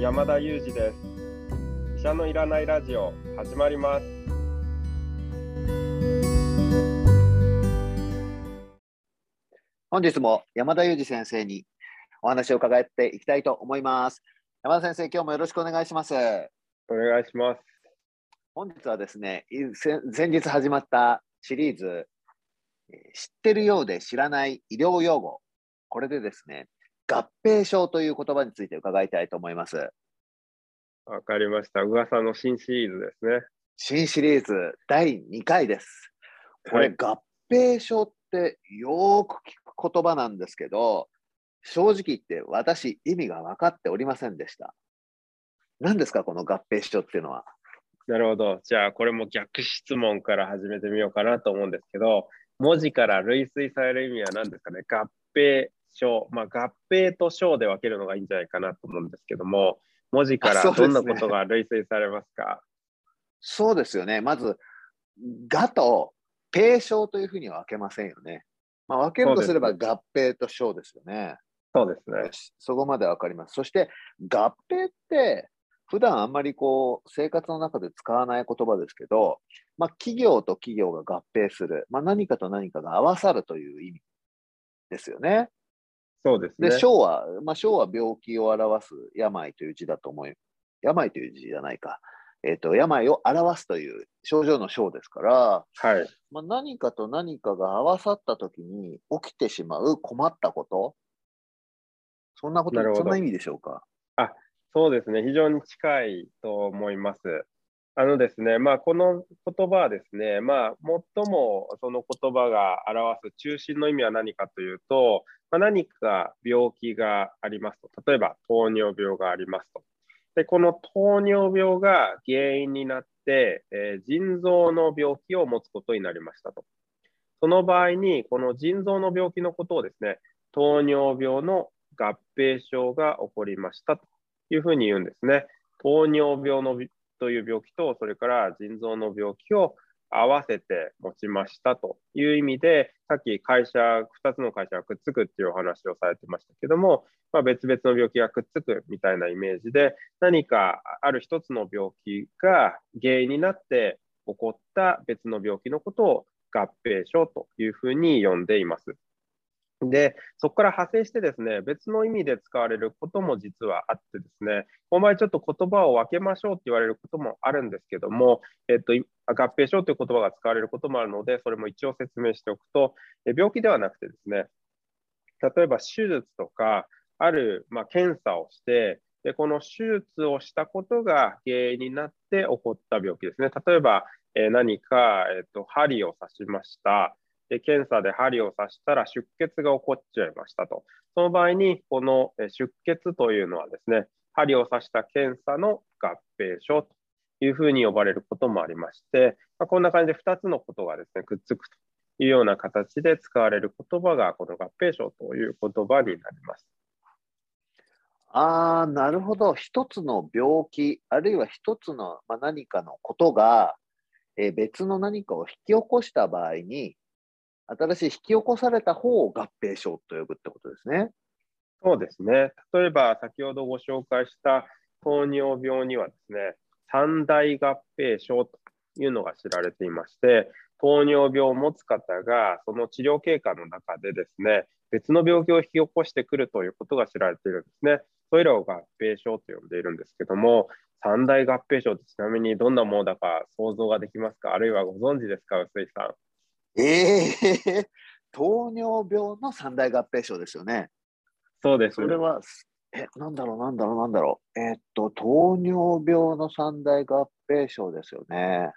山田裕二です。医者のいらないラジオ始まります。本日も山田裕二先生にお話を伺っていきたいと思います。山田先生今日もよろしくお願いします。お願いします。本日はですね先日始まったシリーズ知ってるようで知らない医療用語。これでですね合併症という言葉について伺いたいと思います。わかりました。噂の新シリーズですね。新シリーズ第2回です。これ、はい、合併症ってよく聞く言葉なんですけど、正直言って私意味が分かっておりませんでした。何ですか、この合併症っていうのは？なるほど。じゃあ、これも逆質問から始めてみようかなと思うんですけど、文字から類推される意味は何ですかね？合併章、まあ、合併と章で分けるのがいいんじゃないかなと思うんですけども、文字からどんなことが類推されますか？そうですよね。まず、がと併章というふうには分けませんよね。まあ、分けるとすれば合併と章ですよね。そうですね。そこまで分かります。そして合併って普段あんまりこう生活の中で使わない言葉ですけど、まあ、企業と企業が合併する、まあ、何かと何かが合わさるという意味ですよね。そうですね。で、小は、まあ、小は病気を表す病という字だと思い、病という字じゃないか。えっ、ー、と、病を表すという症状の症ですから、はい。まあ、何かと何かが合わさったときに起きてしまう困ったこと、そんなこと、そんな意味でしょうか？あ、そうですね。非常に近いと思います。あのですね、まあ、この言葉はですね、まあ、最もその言葉が表す中心の意味は何かというと、まあ、何か病気がありますと、例えば糖尿病がありますと。で、この糖尿病が原因になって、えー、腎臓の病気を持つことになりましたと。その場合に、この腎臓の病気のことをですね、糖尿病の合併症が起こりましたというふうに言うんですね。糖尿病のという病気と、それから腎臓の病気を合わせて持ちましたという意味で、さっき会社、2つの会社がくっつくっていうお話をされてましたけども、まあ、別々の病気がくっつくみたいなイメージで、何かある一つの病気が原因になって起こった別の病気のことを合併症というふうに呼んでいます。で、そこから派生してですね、別の意味で使われることも実はあってですね、この場合ちょっと言葉を分けましょうって言われることもあるんですけども、えっと、合併症という言葉が使われることもあるので、それも一応説明しておくと、病気ではなくてですね、例えば手術とか、ある、まあ、検査をして、でこの手術をしたことが原因になって起こった病気ですね。例えば、え、何か、えーと針を刺しました。で検査で針を刺したら出血が起こっちゃいましたと。その場合に、この出血というのはですね、針を刺した検査の合併症というふうに呼ばれることもありまして、まあ、こんな感じで2つのことがですね、くっつくというような形で使われる言葉が、この合併症という言葉になります。ああ、なるほど。一つの病気、あるいは一つの、まあ、何かのことが、えー、別の何かを引き起こした場合に、新しい引き起こされた方を合併症と呼ぶってことですね。そうですね。例えば、先ほどご紹介した糖尿病にはですね、三大合併症というのが知られていまして、糖尿病を持つ方がその治療経過の中でですね、別の病気を引き起こしてくるということが知られているんですね。それらを合併症と呼んでいるんですけども、三大合併症ってちなみにどんなものだか想像ができますか？あるいはご存知ですか、臼井さん？ええー、糖尿病の三大合併症ですよね。そうです。それは、え、なんだろう、なんだろう、なんだろう。えー、っと、糖尿病の三大合併症ですよね。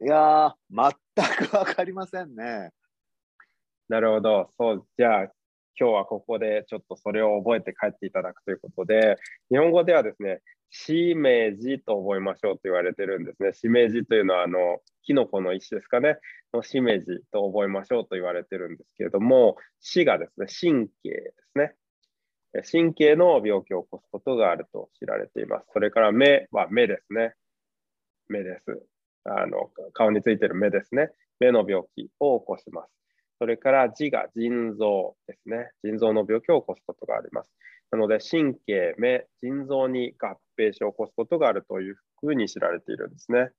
いやー、全くわかりませんね。なるほど。そう、じゃあ、今日はここでちょっとそれを覚えて帰っていただくということで、日本語ではですね、しめじと覚えましょうと言われてるんですね。しめじというのは、あの、キノコの石ですかね、のしめじと覚えましょうと言われてるんですけれども、死がですね、神経ですね。神経の病気を起こすことがあると知られています。それから目は目ですね。目です。あの顔についてる目ですね。目の病気を起こします。それから痔が腎臓ですね。腎臓の病気を起こすことがあります。なので、神経、目、腎臓に合併症を起こすことがあるというふうに知られているんですね。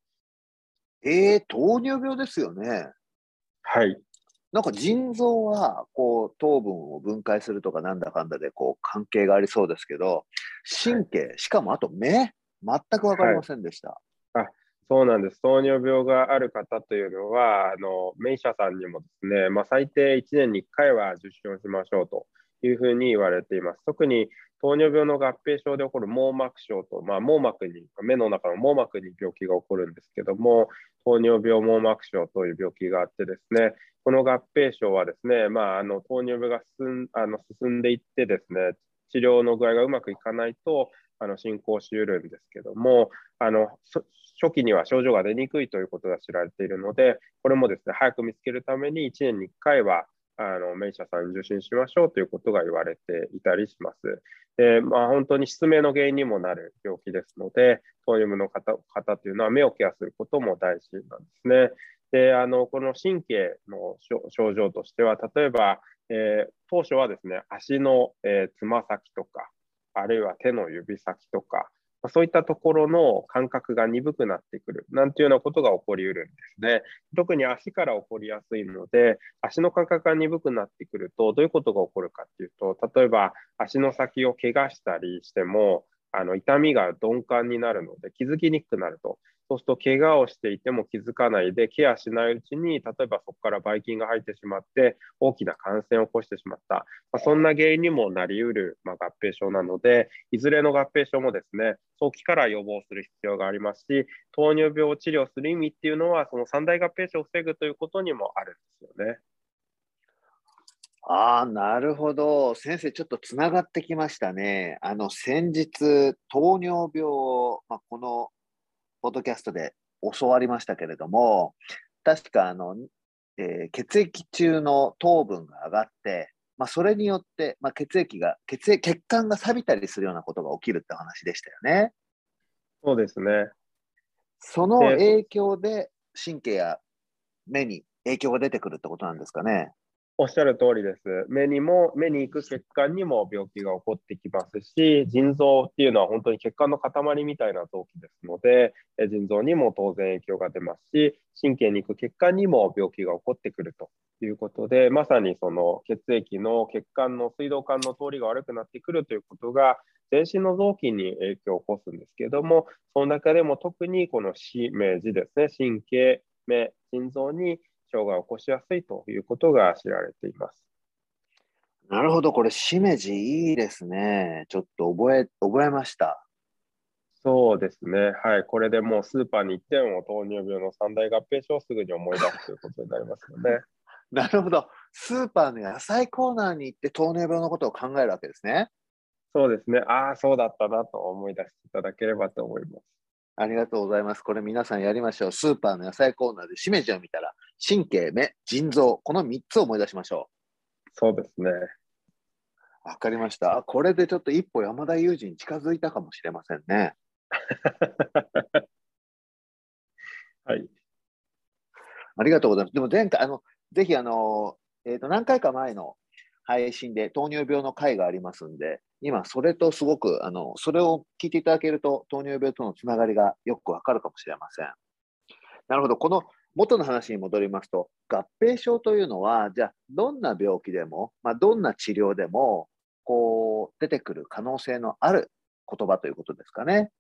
えー、糖尿病ですよね。はい。なんか腎臓はこう糖分を分解するとかなんだかんだでこう関係がありそうですけど、神経、はい、しかもあと目、全く分かりませんでした。はい、あそうなんです。糖尿病がある方というのは、あのメイシャさんにもですね、まあ、最低1年に1回は受診をしましょうというふうに言われています。特に糖尿病の合併症で起こる網膜症と、まあ、網膜に、目の中の網膜に病気が起こるんですけども、糖尿病網膜症という病気があってですね、この合併症はですね、まあ、あの糖尿病が進あの進んでいってですね、治療の具合がうまくいかないと、あの進行しうるんですけども、あの初期には症状が出にくいということが知られているので、これもですね、早く見つけるために1年に1回はあのメイシャさんに受診しましょうということが言われていたりします。でまあ、本当に失明の原因にもなる病気ですので、糖尿病の方方というのは目をケアすることも大事なんですね。であのこの神経の症状としては、例えば、えー、当初はですね足のつま、先とか、あるいは手の指先とか、そういったところの感覚が鈍くなってくるなんていうようなことが起こりうるんですね。特に足から起こりやすいので、足の感覚が鈍くなってくると、どういうことが起こるかっていうと、例えば足の先を怪我したりしても、あの痛みが鈍感になるので気づきにくくなると。そうすると、怪我をしていても気づかないで、ケアしないうちに、例えばそこからばい菌が入ってしまって、大きな感染を起こしてしまった、まあ、そんな原因にもなりうる、まあ、合併症なので、いずれの合併症もですね、早期から予防する必要がありますし、糖尿病を治療する意味っていうのは、その三大合併症を防ぐということにもあるんですよね。ああ、なるほど。先生、ちょっとつながってきましたね。あの、先日、糖尿病を、まあ、このポッドキャストで教わりましたけれども、確かあの、えー、血液中の糖分が上がって、まあ、それによって、まあ、血液が血液、血管が錆びたりするようなことが起きるって話でしたよね。そうですね。その影響で神経や目に影響が出てくるってことなんですかね。おっしゃる通りです。目にも、目に行く血管にも病気が起こってきますし、腎臓っていうのは本当に血管の塊みたいな臓器ですので、腎臓にも当然影響が出ますし、神経に行く血管にも病気が起こってくるということで、まさにその血液の血管の水道管の通りが悪くなってくるということが、全身の臓器に影響を起こすんですけども、その中でも特にこのしめじですね、神経、目、心臓に障害を起こしやすいということが知られています。なるほど、これ、しめじいいですね。ちょっと覚え、覚えました。そうですね。はい。これでもうスーパーに行っても糖尿病の三大合併症をすぐに思い出すということになりますよね。なるほど。スーパーの野菜コーナーに行って糖尿病のことを考えるわけですね。そうですね。ああ、そうだったなと思い出していただければと思います。ありがとうございます。これ皆さんやりましょう。スーパーの野菜コーナーでしめじを見たら、神経、目、腎臓、この3つを思い出しましょう。そうですね。わかりました。これでちょっと一歩山田裕二に近づいたかもしれませんね。はい。ありがとうございます。でも前回、あの、ぜひあの、えっ、ー、と、何回か前の配信で糖尿病の回がありますんで、今それとすごく、あの、それを聞いていただけると糖尿病とのつながりがよくわかるかもしれません。なるほど。この元の話に戻りますと、合併症というのは、じゃあ、どんな病気でも、まあ、どんな治療でも、こう、出てくる可能性のある言葉ということですかね。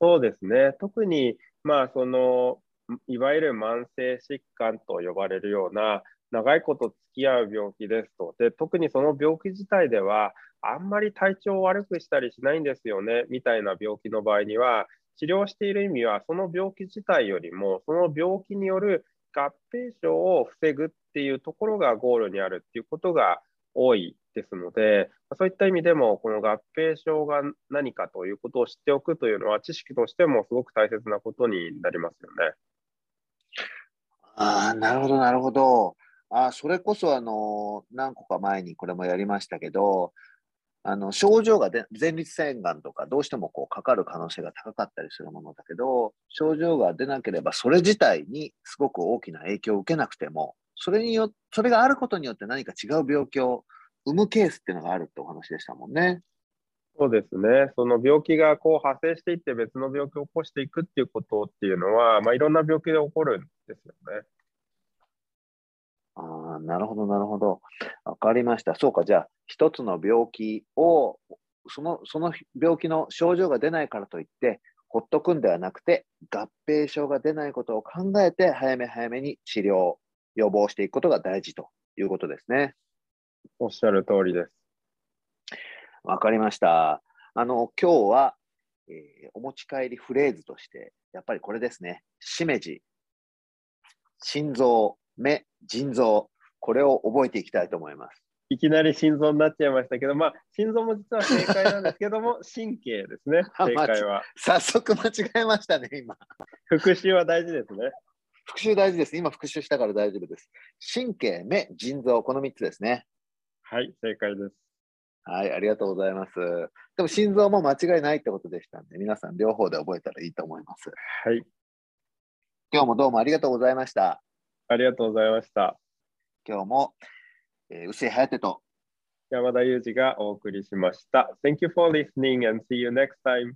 そうですね。特に、まあ、その、いわゆる慢性疾患と呼ばれるような、長いこと付き合う病気ですと。で、特にその病気自体では、あんまり体調を悪くしたりしないんですよね、みたいな病気の場合には、治療している意味は、その病気自体よりも、その病気による合併症を防ぐっていうところがゴールにあるっていうことが多いですので、そういった意味でも、この合併症が何かということを知っておくというのは、知識としてもすごく大切なことになりますよね。あ、なるほど、なるほど。あそれこそ、あの、何個か前にこれもやりましたけど、あの症状がで前立腺がんとかどうしてもこうかかる可能性が高かったりするものだけど症状が出なければそれ自体にすごく大きな影響を受けなくてもそれによそれがあることによって何か違う病気を生むケースっていうのがあるってお話でしたもんね。そうですね。その病気がこう派生していって別の病気を起こしていくっていうことっていうのは、まあ、いろんな病気で起こるんですよね。ああ、なるほど、なるほど。わかりました。そうか、じゃあ、一つの病気を、そのその病気の症状が出ないからといって、ほっとくんではなくて、合併症が出ないことを考えて、早め早めに治療、予防していくことが大事ということですね。おっしゃる通りです。わかりました。あの、今日は、えーお持ち帰りフレーズとして、やっぱりこれですね。しめじ、心臓、目、腎臓、これを覚えていきたいと思います。いきなり心臓になっちゃいましたけど、まあ、心臓も実は正解なんですけども、神経ですね、正解は。早速間違えましたね、今。復習は大事ですね。復習大事です。今復習したから大丈夫です。神経、目、腎臓、この3つですね。はい、正解です。はい、ありがとうございます。でも心臓も間違いないってことでしたんで、皆さん両方で覚えたらいいと思います。はい、今日もどうもありがとうございました。ありがとうございました。今日も、えー、薄井颯と山田裕二がお送りしました。Thank you for listening and see you next time.